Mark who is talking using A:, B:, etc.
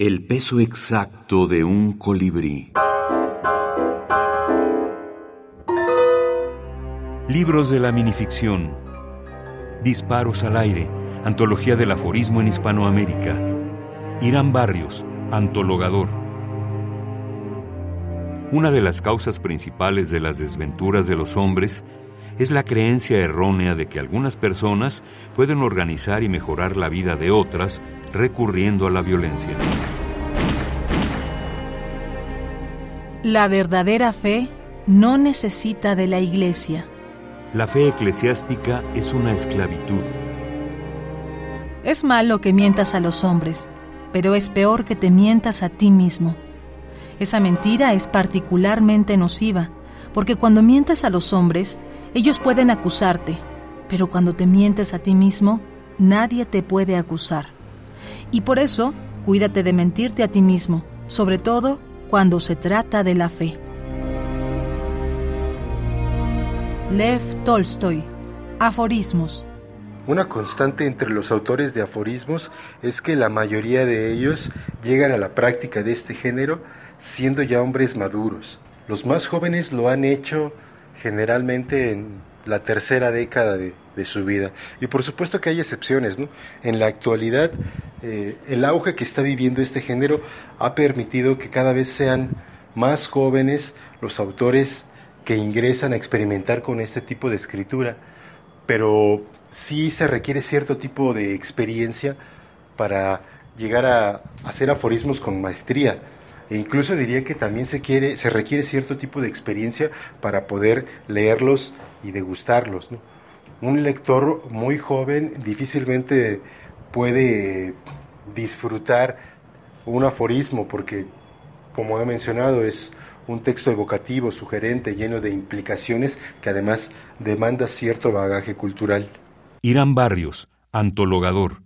A: El peso exacto de un colibrí.
B: Libros de la minificción. Disparos al aire. Antología del aforismo en Hispanoamérica. Irán Barrios, antologador. Una de las causas principales de las desventuras de los hombres es la creencia errónea de que algunas personas pueden organizar y mejorar la vida de otras recurriendo a la violencia.
C: La verdadera fe no necesita de la iglesia.
B: La fe eclesiástica es una esclavitud.
C: Es malo que mientas a los hombres, pero es peor que te mientas a ti mismo. Esa mentira es particularmente nociva, porque cuando mientes a los hombres, ellos pueden acusarte, pero cuando te mientes a ti mismo, nadie te puede acusar. Y por eso, cuídate de mentirte a ti mismo, sobre todo cuando se trata de la fe. Lev Tolstoy, Aforismos.
D: Una constante entre los autores de aforismos es que la mayoría de ellos llegan a la práctica de este género siendo ya hombres maduros. Los más jóvenes lo han hecho generalmente en la tercera década de, su vida. Y por supuesto que hay excepciones, ¿no? En la actualidad, eh, el auge que está viviendo este género ha permitido que cada vez sean más jóvenes los autores que ingresan a experimentar con este tipo de escritura, pero sí se requiere cierto tipo de experiencia para llegar a hacer aforismos con maestría. E incluso diría que también se, quiere, se requiere cierto tipo de experiencia para poder leerlos y degustarlos. Un lector muy joven difícilmente puede disfrutar un aforismo porque, como he mencionado, es un texto evocativo, sugerente, lleno de implicaciones que además demanda cierto bagaje cultural.
B: Irán Barrios, antologador